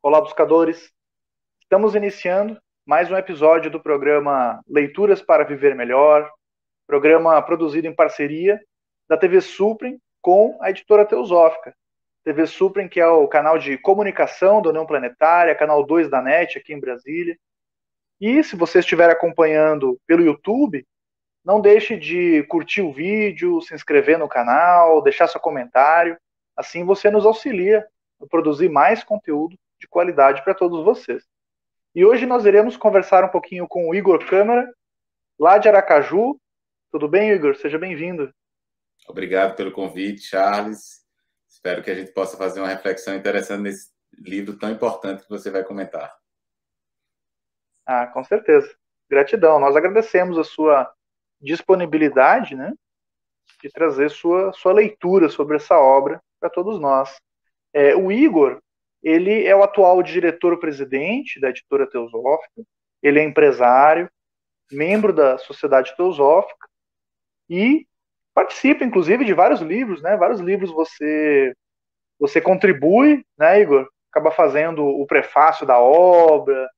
Olá, buscadores. Estamos iniciando mais um episódio do programa Leituras para Viver Melhor, programa produzido em parceria da TV Suprem com a editora Teosófica. TV Suprem, que é o canal de comunicação da União Planetária, canal 2 da NET aqui em Brasília. E se você estiver acompanhando pelo YouTube, não deixe de curtir o vídeo, se inscrever no canal, deixar seu comentário. Assim você nos auxilia a produzir mais conteúdo de qualidade para todos vocês. E hoje nós iremos conversar um pouquinho com o Igor Câmara, lá de Aracaju. Tudo bem, Igor? Seja bem-vindo. Obrigado pelo convite, Charles. Espero que a gente possa fazer uma reflexão interessante nesse livro tão importante que você vai comentar. Ah, com certeza. Gratidão. Nós agradecemos a sua disponibilidade, né, de trazer sua, sua leitura sobre essa obra para todos nós. É, o Igor, ele é o atual diretor-presidente da editora Teosófica, ele é empresário, membro da Sociedade Teosófica e participa, inclusive, de vários livros, né? Vários livros você você contribui, né, Igor? Acaba fazendo o prefácio da obra.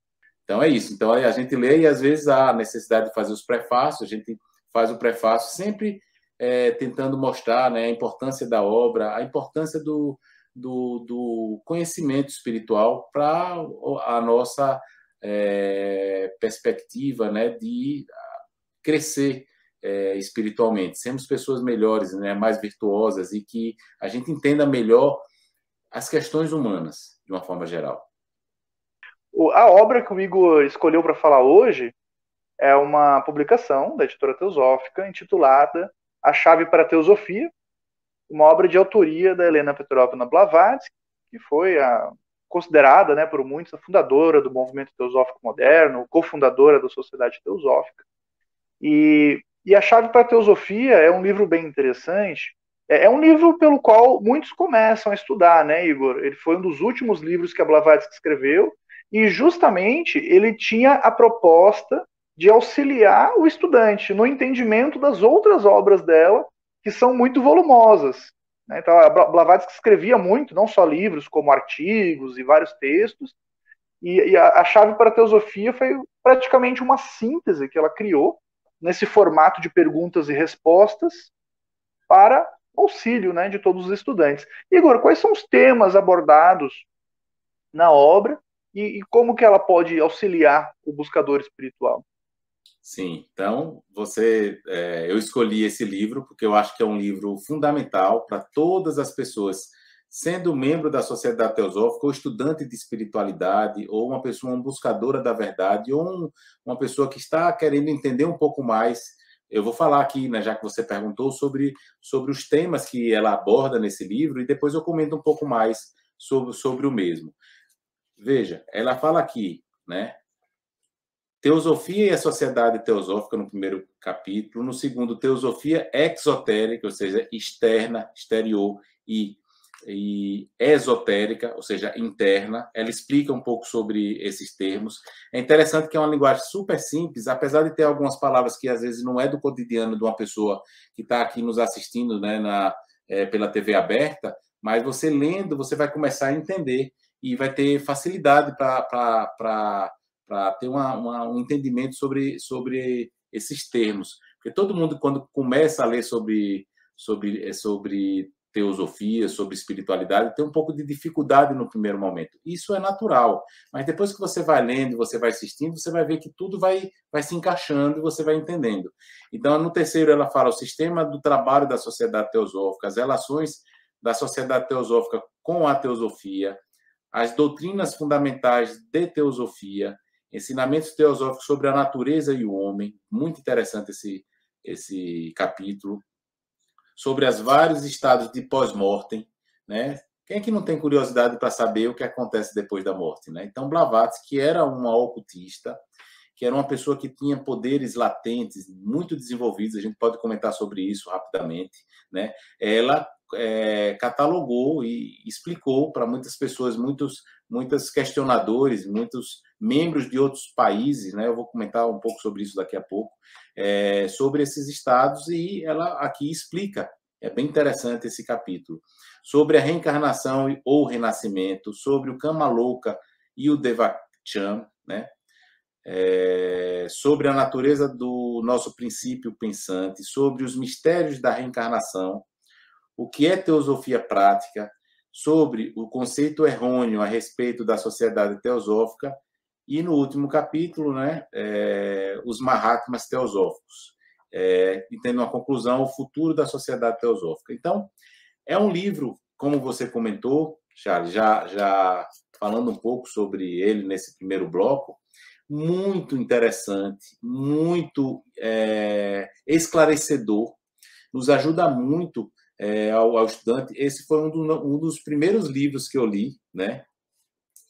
Então é isso. Então a gente lê e às vezes há necessidade de fazer os prefácios. A gente faz o prefácio sempre é, tentando mostrar né, a importância da obra, a importância do, do, do conhecimento espiritual para a nossa é, perspectiva né, de crescer é, espiritualmente, sermos pessoas melhores, né, mais virtuosas e que a gente entenda melhor as questões humanas, de uma forma geral. A obra que o Igor escolheu para falar hoje é uma publicação da editora Teosófica intitulada A Chave para a Teosofia, uma obra de autoria da Helena Petrovna Blavatsky, que foi a, considerada né, por muitos a fundadora do movimento teosófico moderno, cofundadora da Sociedade Teosófica. E, e A Chave para a Teosofia é um livro bem interessante. É, é, um livro pelo qual muitos começam a estudar, né, Igor? Ele foi um dos últimos livros que a Blavatsky escreveu, e justamente ele tinha a proposta de auxiliar o estudante no entendimento das outras obras dela, que são muito volumosas. Né? Então, a Blavatsky escrevia muito, não só livros, como artigos e vários textos, e, e a, a, chave para a teosofia foi praticamente uma síntese que ela criou nesse formato de perguntas e respostas para auxílio né, de todos os estudantes. Igor, quais são os temas abordados na obra e, e como que ela pode auxiliar o buscador espiritual? Sim, então você, é, eu escolhi esse livro porque eu acho que é um livro fundamental para todas as pessoas, sendo membro da sociedade teosófica, ou estudante de espiritualidade, ou uma pessoa uma buscadora da verdade, ou um, uma pessoa que está querendo entender um pouco mais. Eu vou falar aqui, né, já que você perguntou, sobre, sobre os temas que ela aborda nesse livro, e depois eu comento um pouco mais sobre, sobre o mesmo. Veja, ela fala aqui, né? Teosofia e a Sociedade Teosófica, no primeiro capítulo. No segundo, Teosofia exotérica, ou seja, externa, exterior, e, e esotérica, ou seja, interna. Ela explica um pouco sobre esses termos. É interessante que é uma linguagem super simples, apesar de ter algumas palavras que às vezes não é do cotidiano de uma pessoa que está aqui nos assistindo né, na, é, pela TV aberta, mas você lendo, você vai começar a entender e vai ter facilidade para para ter uma, uma, um entendimento sobre, sobre esses termos. Porque todo mundo, quando começa a ler sobre, sobre, eh, sobre teosofia, sobre espiritualidade, tem um pouco de dificuldade no primeiro momento. Isso é natural. Mas depois que você vai lendo, você vai assistindo, você vai ver que tudo vai, vai se encaixando e você vai entendendo. Então, no terceiro, ela fala o sistema do trabalho da sociedade teosófica, as relações da sociedade teosófica com a teosofia, as doutrinas fundamentais de teosofia, Ensinamentos teosóficos sobre a natureza e o homem, muito interessante esse, esse capítulo. Sobre os vários estados de pós-mortem, né? Quem é que não tem curiosidade para saber o que acontece depois da morte, né? Então, Blavatsky, que era uma ocultista, que era uma pessoa que tinha poderes latentes muito desenvolvidos, a gente pode comentar sobre isso rapidamente, né? Ela é, catalogou e explicou para muitas pessoas, muitos, muitos questionadores, muitos membros de outros países, né? Eu vou comentar um pouco sobre isso daqui a pouco, é, sobre esses estados e ela aqui explica. É bem interessante esse capítulo sobre a reencarnação ou renascimento, sobre o Kama Louca e o Devachan, né? É, sobre a natureza do nosso princípio pensante, sobre os mistérios da reencarnação, o que é teosofia prática, sobre o conceito errôneo a respeito da sociedade teosófica e no último capítulo, né, é, os Mahatmas teosóficos, é, e tendo uma conclusão, o futuro da sociedade teosófica. Então, é um livro, como você comentou, Charles, já, já falando um pouco sobre ele nesse primeiro bloco, muito interessante, muito é, esclarecedor, nos ajuda muito é, ao, ao, estudante. Esse foi um, do, um, dos primeiros livros que eu li, né?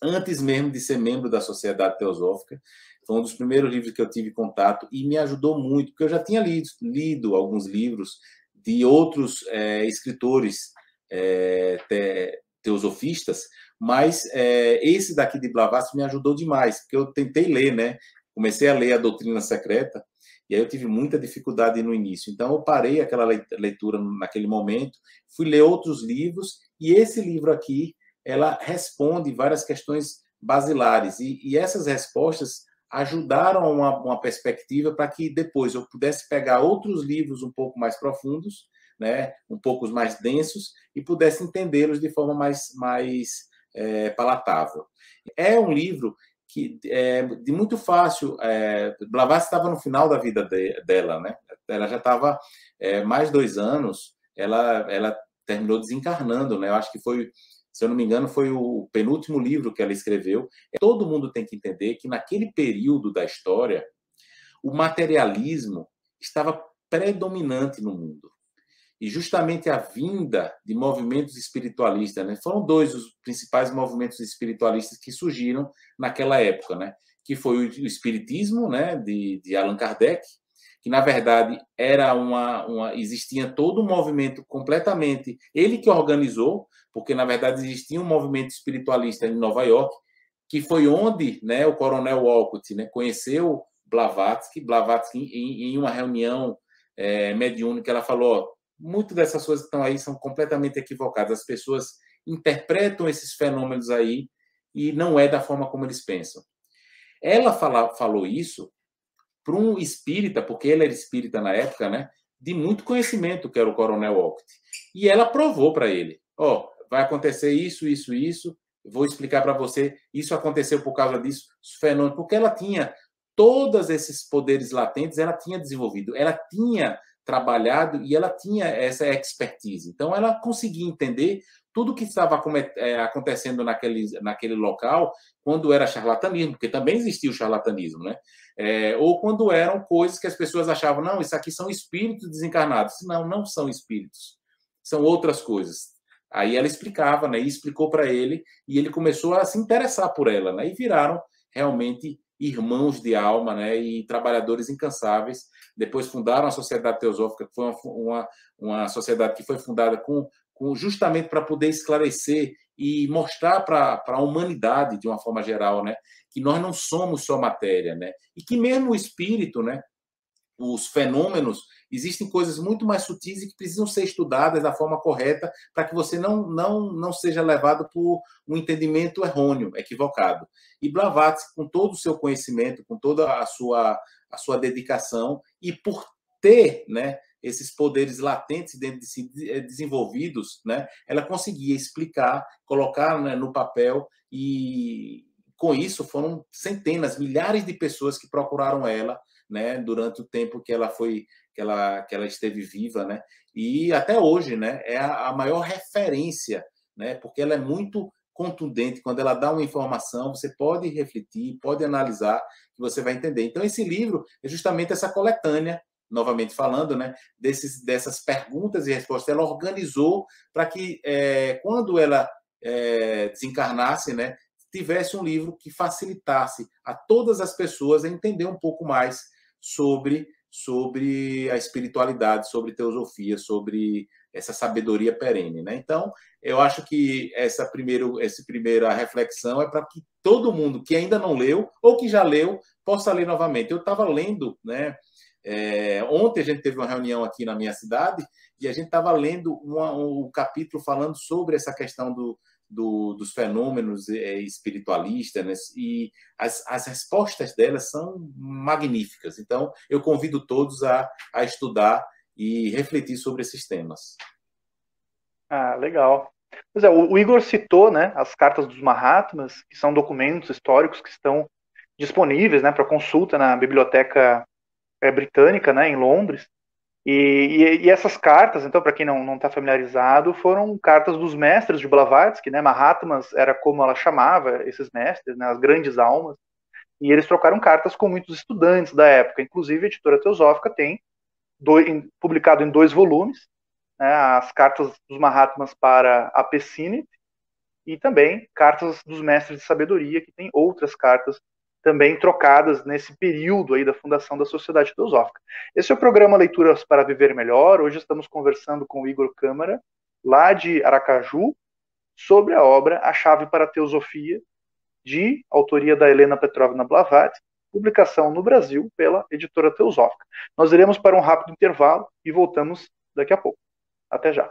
Antes mesmo de ser membro da Sociedade Teosófica. Foi um dos primeiros livros que eu tive contato e me ajudou muito, porque eu já tinha lido, lido alguns livros de outros é, escritores é, te, teosofistas, mas é, esse daqui de Blavatsky me ajudou demais, porque eu tentei ler, né? Comecei a ler a Doutrina Secreta e aí eu tive muita dificuldade no início. Então eu parei aquela leitura naquele momento, fui ler outros livros e esse livro aqui, ela responde várias questões basilares e, e essas respostas ajudaram uma, uma perspectiva para que depois eu pudesse pegar outros livros um pouco mais profundos, né, um pouco mais densos e pudesse entendê-los de forma mais mais é, palatável. É um livro que é de muito fácil. É, Blavatsky estava no final da vida de, dela, né? Ela já estava é, mais dois anos. Ela ela terminou desencarnando, né? Eu acho que foi, se eu não me engano, foi o penúltimo livro que ela escreveu. Todo mundo tem que entender que naquele período da história o materialismo estava predominante no mundo e justamente a vinda de movimentos espiritualistas, né? Foram dois os principais movimentos espiritualistas que surgiram naquela época, né? Que foi o espiritismo, né, de, de Allan Kardec, que na verdade era uma, uma existia todo um movimento completamente ele que organizou, porque na verdade existia um movimento espiritualista em Nova York, que foi onde, né, o Coronel Walcott, né, conheceu Blavatsky, Blavatsky em, em uma reunião é, mediúnica, ela falou, Muitas dessas coisas que estão aí são completamente equivocadas. As pessoas interpretam esses fenômenos aí e não é da forma como eles pensam. Ela fala, falou isso para um espírita, porque ele era espírita na época, né? De muito conhecimento, que era o Coronel Walcott. E ela provou para ele: ó, oh, vai acontecer isso, isso, isso. Vou explicar para você. Isso aconteceu por causa disso, os fenômenos, porque ela tinha todos esses poderes latentes, ela tinha desenvolvido, ela tinha trabalhado e ela tinha essa expertise. Então, ela conseguia entender tudo que estava é, acontecendo naquele, naquele local quando era charlatanismo, porque também existia o charlatanismo, né? É, ou quando eram coisas que as pessoas achavam, não, isso aqui são espíritos desencarnados. Não, não são espíritos, são outras coisas. Aí ela explicava, né? E explicou para ele, e ele começou a se interessar por ela, né? E viraram realmente irmãos de alma, né? E trabalhadores incansáveis depois fundaram a Sociedade Teosófica, que foi uma, uma, uma sociedade que foi fundada com, com justamente para poder esclarecer e mostrar para a humanidade, de uma forma geral, né, que nós não somos só matéria, né, e que mesmo o espírito, né, os fenômenos, existem coisas muito mais sutis e que precisam ser estudadas da forma correta para que você não, não, não seja levado por um entendimento errôneo, equivocado. E Blavatsky, com todo o seu conhecimento, com toda a sua a sua dedicação e por ter, né, esses poderes latentes dentro de si eh, desenvolvidos, né, ela conseguia explicar, colocar né, no papel e com isso foram centenas, milhares de pessoas que procuraram ela, né, durante o tempo que ela foi que ela que ela esteve viva, né, e até hoje, né, é a, a maior referência, né, porque ela é muito contundente, quando ela dá uma informação, você pode refletir, pode analisar, que você vai entender. Então, esse livro é justamente essa coletânea, novamente falando, né, desses, dessas perguntas e respostas. Ela organizou para que, é, quando ela é, desencarnasse, né, tivesse um livro que facilitasse a todas as pessoas a entender um pouco mais sobre, sobre a espiritualidade, sobre teosofia, sobre essa sabedoria perene, né? Então, eu acho que essa primeiro, essa primeira reflexão é para que todo mundo que ainda não leu ou que já leu possa ler novamente. Eu estava lendo, né? É, ontem a gente teve uma reunião aqui na minha cidade e a gente estava lendo uma, um capítulo falando sobre essa questão do, do, dos fenômenos é, espiritualistas, né? e as, as respostas delas são magníficas. Então, eu convido todos a, a estudar e refletir sobre esses temas. Ah, legal. Pois é, o, o Igor citou né, as cartas dos Mahatmas, que são documentos históricos que estão disponíveis né, para consulta na biblioteca é, britânica, né, em Londres. E, e, e, essas cartas, então, para quem não está familiarizado, foram cartas dos mestres de Blavatsky, né? Mahatmas era como ela chamava esses mestres, né? as grandes almas. E eles trocaram cartas com muitos estudantes da época. Inclusive, a editora Teosófica tem em, publicado em dois volumes né? as cartas dos Mahatmas para a Pessinit e também cartas dos mestres de sabedoria, que tem outras cartas também trocadas nesse período aí da fundação da Sociedade Teosófica. Esse é o programa Leituras para Viver Melhor. Hoje estamos conversando com o Igor Câmara, lá de Aracaju, sobre a obra A Chave para a Teosofia, de autoria da Helena Petrovna Blavatsky, publicação no Brasil pela editora Teosófica. Nós iremos para um rápido intervalo e voltamos daqui a pouco. Até já.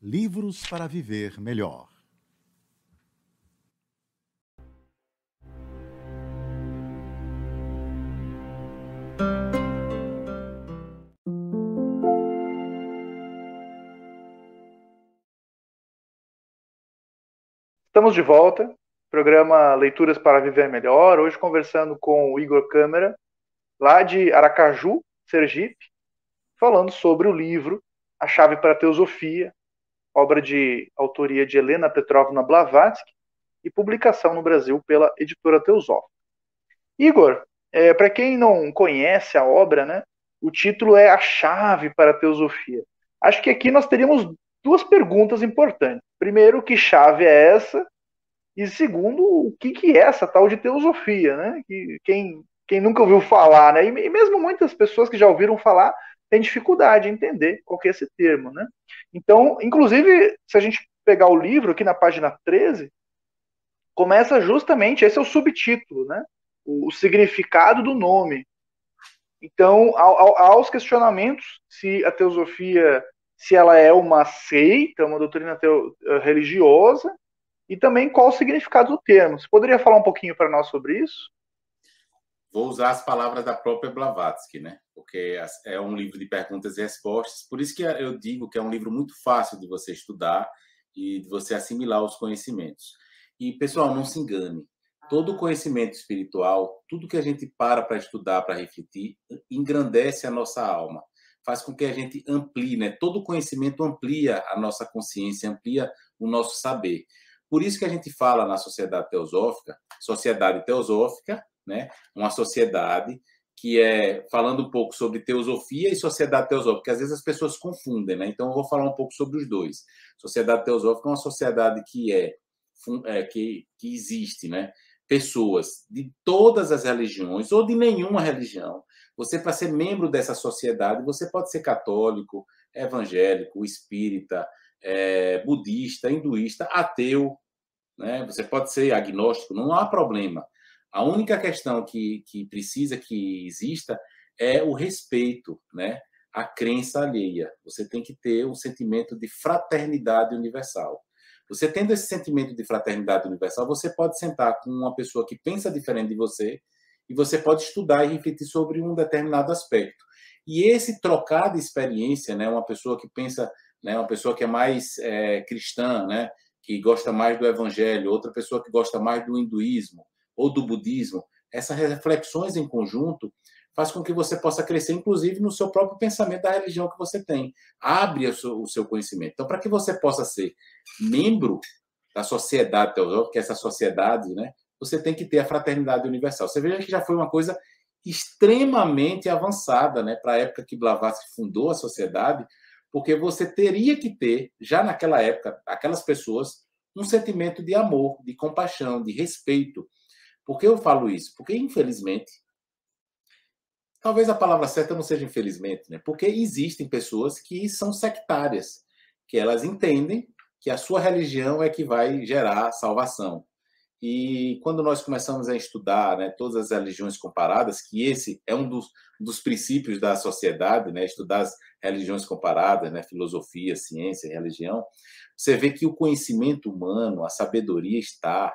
Livros para Viver Melhor. Estamos de volta. Programa Leituras para Viver Melhor. Hoje conversando com o Igor Câmara, lá de Aracaju, Sergipe, falando sobre o livro A Chave para a Teosofia, obra de autoria de Helena Petrovna Blavatsky e publicação no Brasil pela editora Teosófica. Igor, é, para quem não conhece a obra, né, o título é A Chave para a Teosofia. Acho que aqui nós teríamos duas perguntas importantes. Primeiro, que chave é essa? E segundo, o que, que é essa tal de teosofia, né? Que, quem, quem nunca ouviu falar, né? E, e mesmo muitas pessoas que já ouviram falar tem dificuldade em entender qual que é esse termo, né? Então, inclusive, se a gente pegar o livro aqui na página 13, começa justamente, esse é o subtítulo, né? O, o significado do nome. Então, ao, ao, aos questionamentos se a teosofia, se ela é uma seita, uma doutrina teo, eh, religiosa, e também qual o significado do termo. Você poderia falar um pouquinho para nós sobre isso? Vou usar as palavras da própria Blavatsky, né? Porque é um livro de perguntas e respostas. Por isso que eu digo que é um livro muito fácil de você estudar e de você assimilar os conhecimentos. E, pessoal, não se engane. Todo conhecimento espiritual, tudo que a gente para para estudar, para refletir, engrandece a nossa alma. Faz com que a gente amplie, né? Todo conhecimento amplia a nossa consciência, amplia o nosso saber. Por isso que a gente fala na sociedade teosófica, sociedade teosófica, né? Uma sociedade que é falando um pouco sobre teosofia e sociedade teosófica, porque às vezes as pessoas confundem, né? Então eu vou falar um pouco sobre os dois. Sociedade teosófica é uma sociedade que é, é que, que existe, né? Pessoas de todas as religiões ou de nenhuma religião. Você para ser membro dessa sociedade, você pode ser católico, evangélico, espírita, é, budista, hinduísta, ateu, né? Você pode ser agnóstico, não há problema. A única questão que, que precisa que exista é o respeito, né? A crença alheia. Você tem que ter um sentimento de fraternidade universal. Você tendo esse sentimento de fraternidade universal, você pode sentar com uma pessoa que pensa diferente de você e você pode estudar e refletir sobre um determinado aspecto. E esse trocar de experiência, né, uma pessoa que pensa, né, uma pessoa que é mais é, cristã, né, que gosta mais do evangelho, outra pessoa que gosta mais do hinduísmo ou do budismo, essas reflexões em conjunto faz com que você possa crescer, inclusive, no seu próprio pensamento da religião que você tem. Abre o seu, conhecimento. Então, para que você possa ser membro da sociedade teosófica, que é essa sociedade, né, você tem que ter a fraternidade universal. Você veja que já foi uma coisa extremamente avançada, né, para a época que Blavatsky fundou a sociedade, porque você teria que ter, já naquela época, aquelas pessoas, um sentimento de amor, de compaixão, de respeito. Por que eu falo isso? Porque, infelizmente, talvez a palavra certa não seja infelizmente, né? Porque existem pessoas que são sectárias, que elas entendem que a sua religião é que vai gerar salvação. E quando nós começamos a estudar né, todas as religiões comparadas, que esse é um dos, dos princípios da sociedade, né, estudar as religiões comparadas, né, filosofia, ciência, religião, você vê que o conhecimento humano, a sabedoria está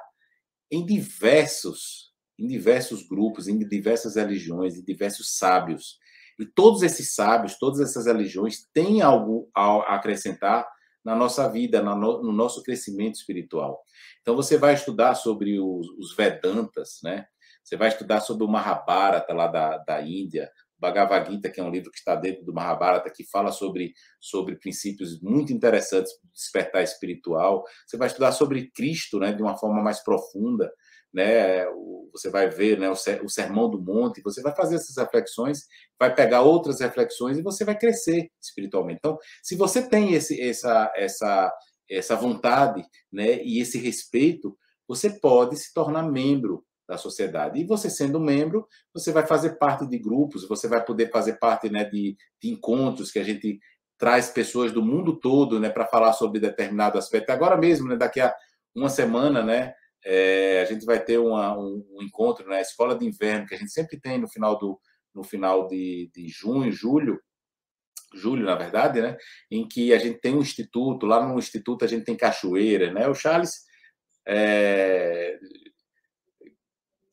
em diversos em diversos grupos, em diversas religiões, em diversos sábios. E todos esses sábios, todas essas religiões têm algo a acrescentar na nossa vida, no nosso crescimento espiritual. Então, você vai estudar sobre os, Vedantas, né? Você vai estudar sobre o Mahabharata lá da, da Índia, Bhagavad Gita, que é um livro que está dentro do Mahabharata, que fala sobre, sobre princípios muito interessantes do despertar espiritual. Você vai estudar sobre Cristo, né, de uma forma mais profunda né? Você vai ver né, o Sermão do Monte, você vai fazer essas reflexões, vai pegar outras reflexões e você vai crescer espiritualmente. Então, se você tem esse, essa, essa, essa vontade né, e esse respeito, você pode se tornar membro da sociedade. E você sendo membro, você vai fazer parte de grupos, você vai poder fazer parte né, de, de encontros que a gente traz pessoas do mundo todo né, para falar sobre determinado aspecto. Agora mesmo, né, daqui a uma semana, né, é, a gente vai ter uma, um, um, encontro na né, escola de inverno que a gente sempre tem no final do no final de, de junho, julho, julho na verdade, né? Em que a gente tem um instituto lá no instituto a gente tem cachoeira, né? O Charles é,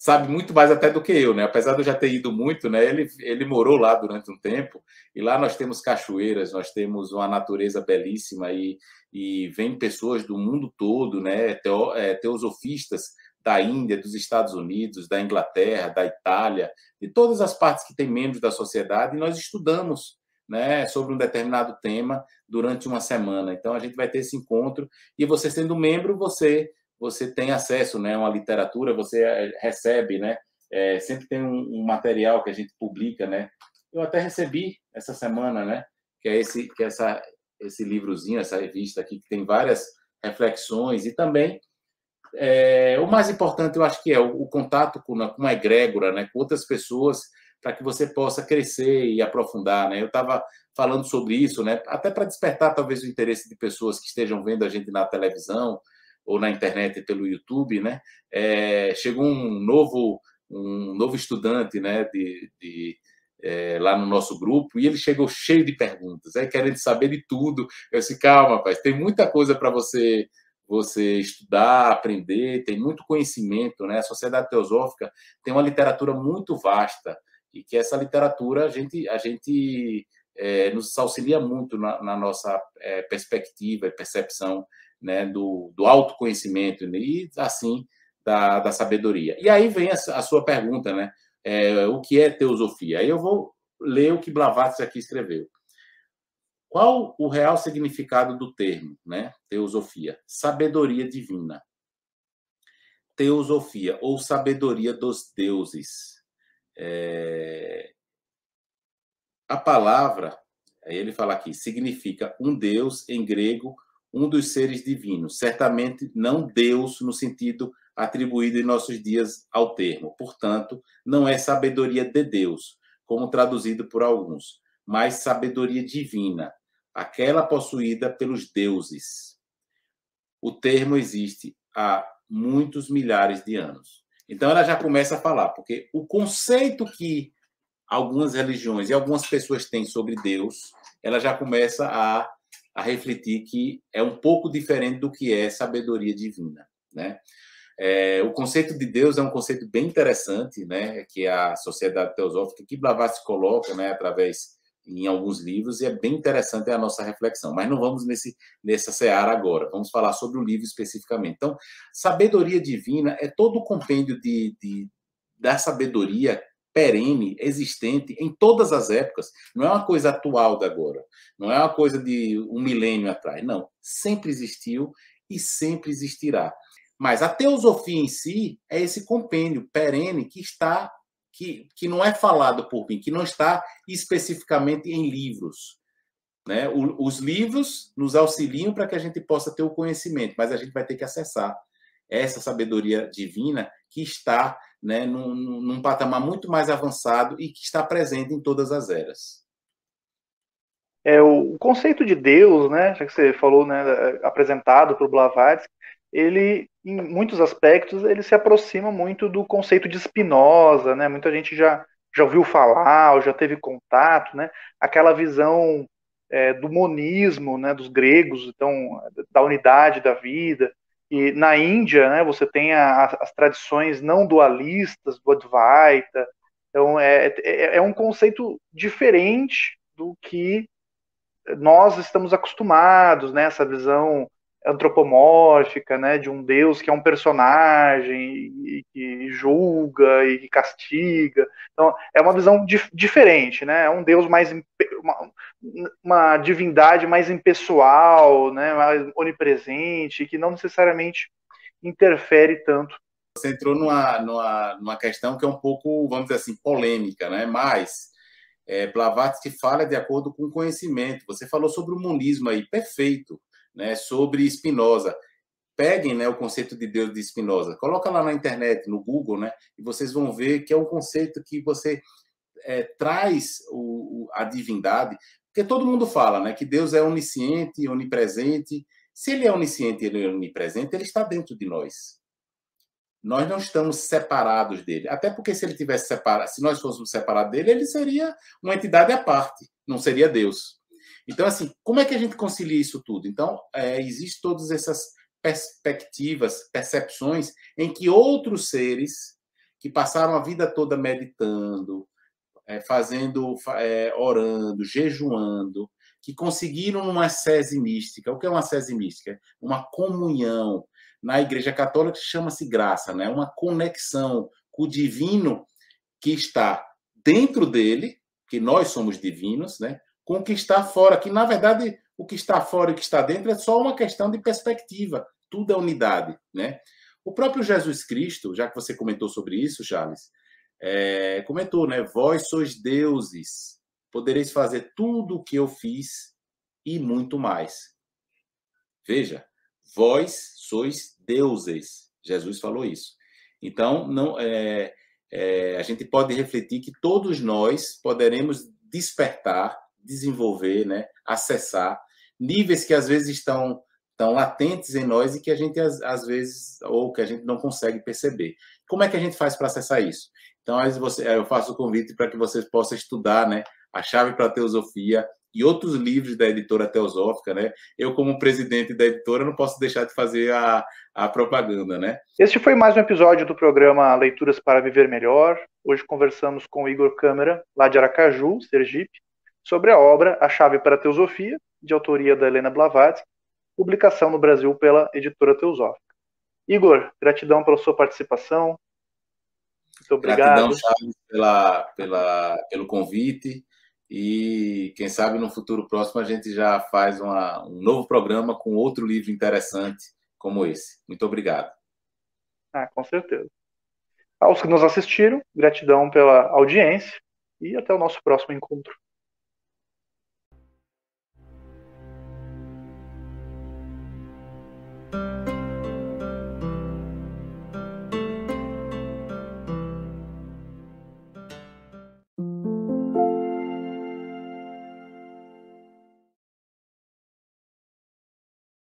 sabe muito mais até do que eu, né? Apesar de eu já ter ido muito, né? Ele, ele morou lá durante um tempo e lá nós temos cachoeiras, nós temos uma natureza belíssima e, e vem pessoas do mundo todo, né? Teo, é, teosofistas da Índia, dos Estados Unidos, da Inglaterra, da Itália, de todas as partes que têm membros da sociedade e nós estudamos né, sobre um determinado tema durante uma semana. Então a gente vai ter esse encontro e você sendo membro, você você tem acesso né, a uma literatura, você eh, recebe, né? É, sempre tem um, um, material que a gente publica, né? Eu até recebi essa semana, né? Que é esse, que é essa, esse livrozinho, essa revista aqui, que tem várias reflexões e também é, o mais importante, eu acho que é o, o contato com, com uma egrégora, né? Com outras pessoas, para que você possa crescer e aprofundar, né? Eu estava falando sobre isso, né? Até para despertar talvez o interesse de pessoas que estejam vendo a gente na televisão, ou na internet pelo YouTube, né? É, chegou um novo um novo estudante, né? De, de é, lá no nosso grupo e ele chegou cheio de perguntas, é, querendo saber de tudo. Eu disse, calma, rapaz, tem muita coisa para você você estudar, aprender, tem muito conhecimento, né? A sociedade teosófica tem uma literatura muito vasta e que essa literatura a gente a gente é, nos auxilia muito na, na nossa é, perspectiva e percepção né, do, do autoconhecimento e, assim, da, da sabedoria. E aí vem a, a sua pergunta, né? É, o que é teosofia? Aí eu vou ler o que Blavatsky aqui escreveu. Qual o real significado do termo, né? Teosofia. Sabedoria divina. Teosofia, ou sabedoria dos deuses. É... A palavra, ele fala aqui, significa um deus em grego um dos seres divinos, certamente não Deus no sentido atribuído em nossos dias ao termo. Portanto, não é sabedoria de Deus, como traduzido por alguns, mas sabedoria divina, aquela possuída pelos deuses. O termo existe há muitos milhares de anos. Então ela já começa a falar, porque o conceito que algumas religiões e algumas pessoas têm sobre Deus, ela já começa a a refletir que é um pouco diferente do que é sabedoria divina, né? É, o conceito de Deus é um conceito bem interessante, né, que a sociedade teosófica, que Blavatsky coloca, né, através em alguns livros, e é bem interessante a nossa reflexão. Mas não vamos nesse, nessa seara agora, vamos falar sobre o livro especificamente. Então, sabedoria divina é todo o compêndio de, de da sabedoria perene, existente em todas as épocas. Não é uma coisa atual da agora. Não é uma coisa de um milênio atrás. Não. Sempre existiu e sempre existirá. Mas a teosofia em si é esse compêndio perene que está que, que não é falado por mim, que não está especificamente em livros. Né? O, os livros nos auxiliam para que a gente possa ter o conhecimento, mas a gente vai ter que acessar essa sabedoria divina que está né, num, num patamar muito mais avançado e que está presente em todas as eras. É, o conceito de Deus, né, já que você falou, né, apresentado por Blavatsky, ele, em muitos aspectos, ele se aproxima muito do conceito de Spinoza, né? Muita gente já, já ouviu falar, ou já teve contato, né? Aquela visão é, do monismo, né? Dos gregos, então, da unidade da vida. E na Índia, né? Você tem a, as tradições não dualistas do Advaita. Então, é, é, é um conceito diferente do que nós estamos acostumados, né? Essa visão antropomórfica, né, de um Deus que é um personagem e que julga e que castiga. Então, é uma visão dif diferente, né? É um Deus mais uma, divindade mais impessoal, né, mais onipresente, que não necessariamente interfere tanto. Você entrou numa, numa, numa questão que é um pouco, vamos dizer assim, polêmica, né? Mas é, Blavatsky fala de acordo com o conhecimento. Você falou sobre o monismo aí, perfeito né, sobre Spinoza. Peguem né, o conceito de Deus de Spinoza, coloca lá na internet, no Google, né, e vocês vão ver que é um conceito que você é, traz o, a divindade, porque todo mundo fala né, que Deus é onisciente, onipresente. Se ele é onisciente e é onipresente, ele está dentro de nós. Nós não estamos separados dele. Até porque se ele tivesse separado, se nós fôssemos separados dele, ele seria uma entidade à parte, não seria Deus. Então, assim, como é que a gente concilia isso tudo? Então, é, existem todas essas perspectivas, percepções em que outros seres que passaram a vida toda meditando, é, fazendo, é, orando, jejuando, que conseguiram uma sese mística. O que é uma sese mística? Uma comunhão. Na Igreja Católica chama-se graça, né? Uma conexão com o divino que está dentro dele, que nós somos divinos, né? com o que está fora, que na verdade o que está fora e o que está dentro é só uma questão de perspectiva, tudo é unidade, né? O próprio Jesus Cristo, já que você comentou sobre isso, Charles, é, comentou, né? Vós sois deuses, podereis fazer tudo o que eu fiz e muito mais. Veja, vós sois deuses. Jesus falou isso. Então, não, é, é, a gente pode refletir que todos nós poderemos despertar desenvolver, né, acessar níveis que às vezes estão tão latentes em nós e que a gente às, às vezes ou que a gente não consegue perceber. Como é que a gente faz para acessar isso? Então, aí você, eu faço o convite para que vocês possam estudar, né, a chave para a teosofia e outros livros da editora Teosófica, né? Eu, como presidente da editora, não posso deixar de fazer a, a propaganda, né? Este foi mais um episódio do programa Leituras para Viver Melhor. Hoje conversamos com o Igor Câmara, lá de Aracaju, Sergipe, sobre a obra A Chave para a Teosofia, de autoria da Helena Blavatsky, publicação no Brasil pela editora Teosófica. Igor, gratidão pela sua participação. Muito obrigado. Gratidão, Charles, pela, pela, pelo convite. E quem sabe no futuro próximo a gente já faz uma, um novo programa com outro livro interessante como esse. Muito obrigado. Ah, com certeza. Aos que nos assistiram, gratidão pela audiência e até o nosso próximo encontro.